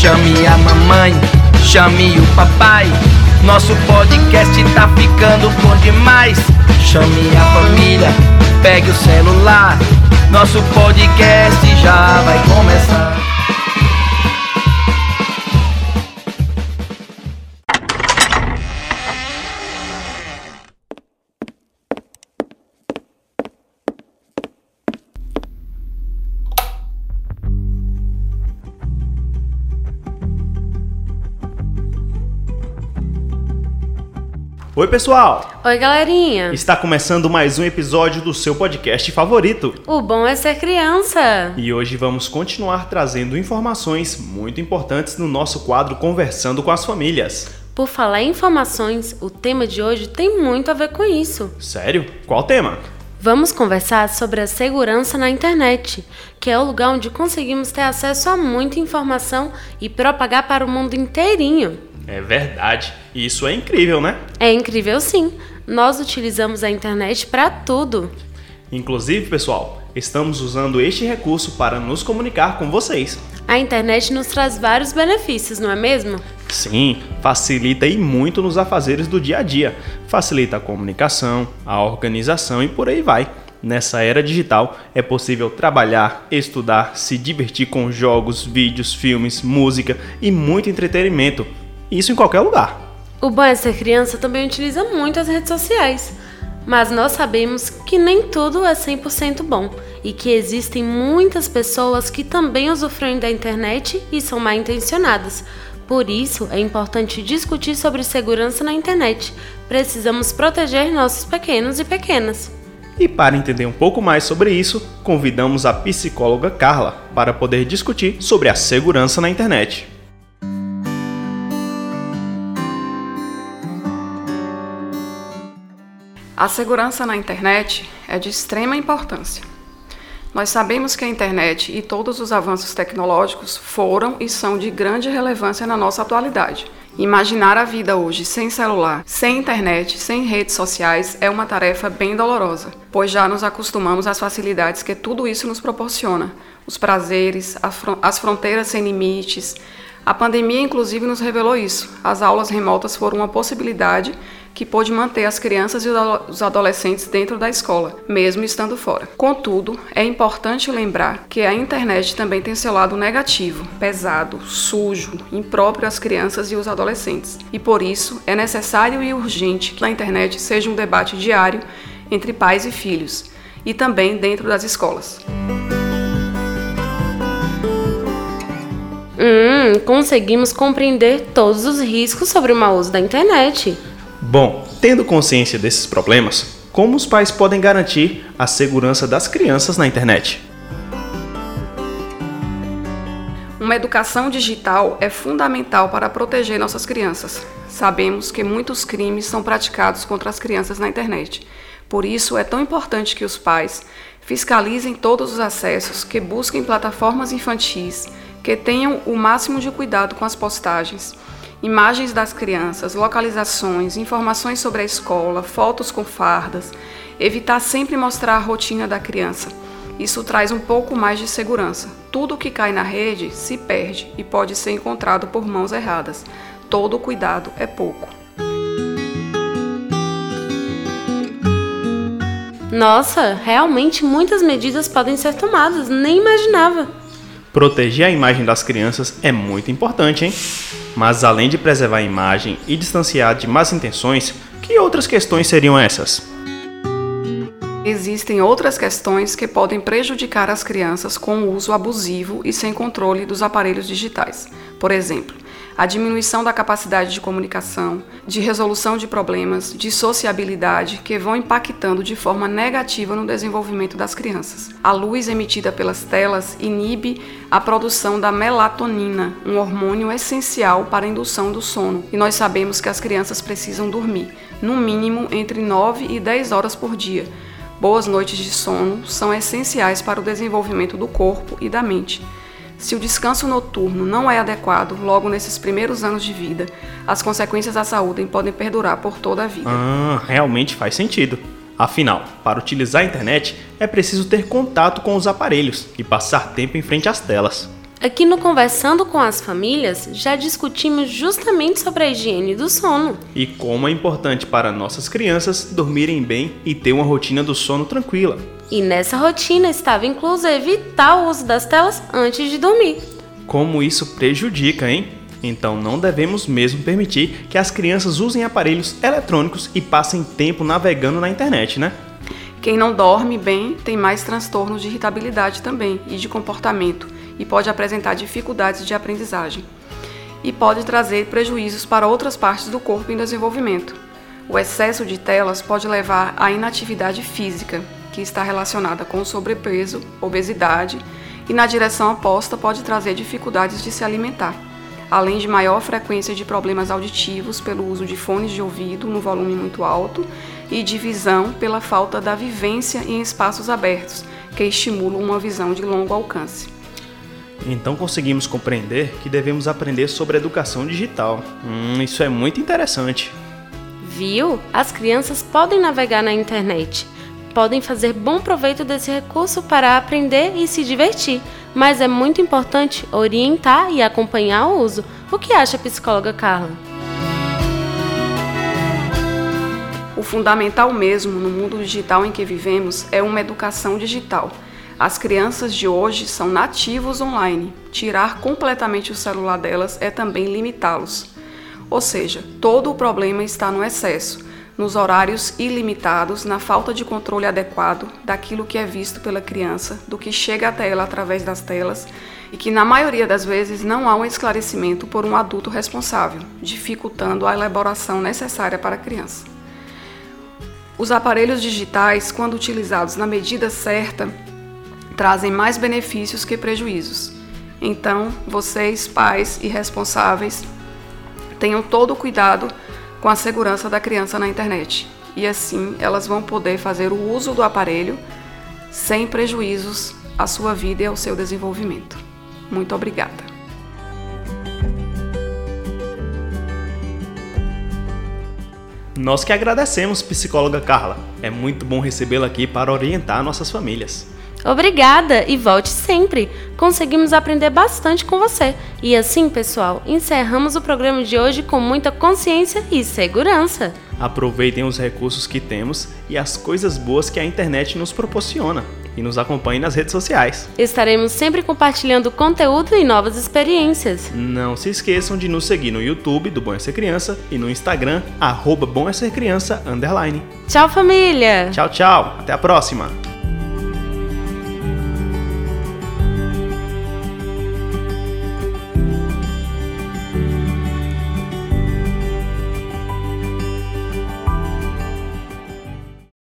Chame a mamãe, chame o papai. Nosso podcast tá ficando bom demais. Chame a família, pegue o celular. Nosso podcast já vai começar. Oi, pessoal! Oi, galerinha! Está começando mais um episódio do seu podcast favorito. O bom é ser criança! E hoje vamos continuar trazendo informações muito importantes no nosso quadro Conversando com as Famílias. Por falar em informações, o tema de hoje tem muito a ver com isso. Sério? Qual tema? Vamos conversar sobre a segurança na internet, que é o lugar onde conseguimos ter acesso a muita informação e propagar para o mundo inteirinho. É verdade. E isso é incrível, né? É incrível sim. Nós utilizamos a internet para tudo. Inclusive, pessoal, estamos usando este recurso para nos comunicar com vocês. A internet nos traz vários benefícios, não é mesmo? Sim, facilita e muito nos afazeres do dia a dia. Facilita a comunicação, a organização e por aí vai. Nessa era digital, é possível trabalhar, estudar, se divertir com jogos, vídeos, filmes, música e muito entretenimento isso em qualquer lugar. O bom é ser criança também utiliza muito as redes sociais. Mas nós sabemos que nem tudo é 100% bom e que existem muitas pessoas que também usufruem da internet e são mal intencionadas. Por isso, é importante discutir sobre segurança na internet. Precisamos proteger nossos pequenos e pequenas. E para entender um pouco mais sobre isso, convidamos a psicóloga Carla para poder discutir sobre a segurança na internet. A segurança na internet é de extrema importância. Nós sabemos que a internet e todos os avanços tecnológicos foram e são de grande relevância na nossa atualidade. Imaginar a vida hoje sem celular, sem internet, sem redes sociais é uma tarefa bem dolorosa, pois já nos acostumamos às facilidades que tudo isso nos proporciona, os prazeres, as fronteiras sem limites. A pandemia, inclusive, nos revelou isso. As aulas remotas foram uma possibilidade que pôde manter as crianças e os adolescentes dentro da escola, mesmo estando fora. Contudo, é importante lembrar que a internet também tem seu lado negativo, pesado, sujo, impróprio às crianças e os adolescentes. E por isso, é necessário e urgente que a internet seja um debate diário entre pais e filhos, e também dentro das escolas. Hum, conseguimos compreender todos os riscos sobre o mau uso da internet. Bom, tendo consciência desses problemas, como os pais podem garantir a segurança das crianças na internet? Uma educação digital é fundamental para proteger nossas crianças. Sabemos que muitos crimes são praticados contra as crianças na internet. Por isso, é tão importante que os pais fiscalizem todos os acessos, que busquem plataformas infantis, que tenham o máximo de cuidado com as postagens imagens das crianças, localizações, informações sobre a escola, fotos com fardas, evitar sempre mostrar a rotina da criança. Isso traz um pouco mais de segurança. Tudo que cai na rede se perde e pode ser encontrado por mãos erradas. Todo cuidado é pouco. Nossa, realmente muitas medidas podem ser tomadas, nem imaginava. Proteger a imagem das crianças é muito importante, hein? Mas além de preservar a imagem e distanciar de más intenções, que outras questões seriam essas? Existem outras questões que podem prejudicar as crianças com o uso abusivo e sem controle dos aparelhos digitais. Por exemplo, a diminuição da capacidade de comunicação, de resolução de problemas, de sociabilidade, que vão impactando de forma negativa no desenvolvimento das crianças. A luz emitida pelas telas inibe a produção da melatonina, um hormônio essencial para a indução do sono, e nós sabemos que as crianças precisam dormir, no mínimo entre 9 e 10 horas por dia. Boas noites de sono são essenciais para o desenvolvimento do corpo e da mente. Se o descanso noturno não é adequado logo nesses primeiros anos de vida, as consequências à saúde podem perdurar por toda a vida. Ah, realmente faz sentido. Afinal, para utilizar a internet é preciso ter contato com os aparelhos e passar tempo em frente às telas. Aqui no Conversando com as Famílias, já discutimos justamente sobre a higiene do sono. E como é importante para nossas crianças dormirem bem e ter uma rotina do sono tranquila. E nessa rotina estava incluso evitar o uso das telas antes de dormir. Como isso prejudica, hein? Então não devemos mesmo permitir que as crianças usem aparelhos eletrônicos e passem tempo navegando na internet, né? Quem não dorme bem tem mais transtornos de irritabilidade também e de comportamento e pode apresentar dificuldades de aprendizagem. E pode trazer prejuízos para outras partes do corpo em desenvolvimento. O excesso de telas pode levar à inatividade física, que está relacionada com sobrepeso, obesidade, e na direção oposta pode trazer dificuldades de se alimentar, além de maior frequência de problemas auditivos pelo uso de fones de ouvido no volume muito alto e de visão pela falta da vivência em espaços abertos, que estimulam uma visão de longo alcance. Então conseguimos compreender que devemos aprender sobre educação digital. Hum, isso é muito interessante. Viu? As crianças podem navegar na internet, podem fazer bom proveito desse recurso para aprender e se divertir, mas é muito importante orientar e acompanhar o uso. O que acha a psicóloga Carla? O fundamental mesmo no mundo digital em que vivemos é uma educação digital as crianças de hoje são nativos online. Tirar completamente o celular delas é também limitá-los. Ou seja, todo o problema está no excesso, nos horários ilimitados, na falta de controle adequado daquilo que é visto pela criança, do que chega até ela através das telas e que na maioria das vezes não há um esclarecimento por um adulto responsável, dificultando a elaboração necessária para a criança. Os aparelhos digitais, quando utilizados na medida certa, trazem mais benefícios que prejuízos. Então, vocês, pais e responsáveis, tenham todo o cuidado com a segurança da criança na internet. E assim elas vão poder fazer o uso do aparelho sem prejuízos à sua vida e ao seu desenvolvimento. Muito obrigada. Nós que agradecemos, psicóloga Carla. É muito bom recebê-la aqui para orientar nossas famílias. Obrigada e volte sempre! Conseguimos aprender bastante com você. E assim, pessoal, encerramos o programa de hoje com muita consciência e segurança. Aproveitem os recursos que temos e as coisas boas que a internet nos proporciona. E nos acompanhe nas redes sociais. Estaremos sempre compartilhando conteúdo e novas experiências. Não se esqueçam de nos seguir no YouTube do Bom é Ser Criança e no Instagram, arroba Bom é Ser Criança, underline. Tchau, família! Tchau, tchau! Até a próxima!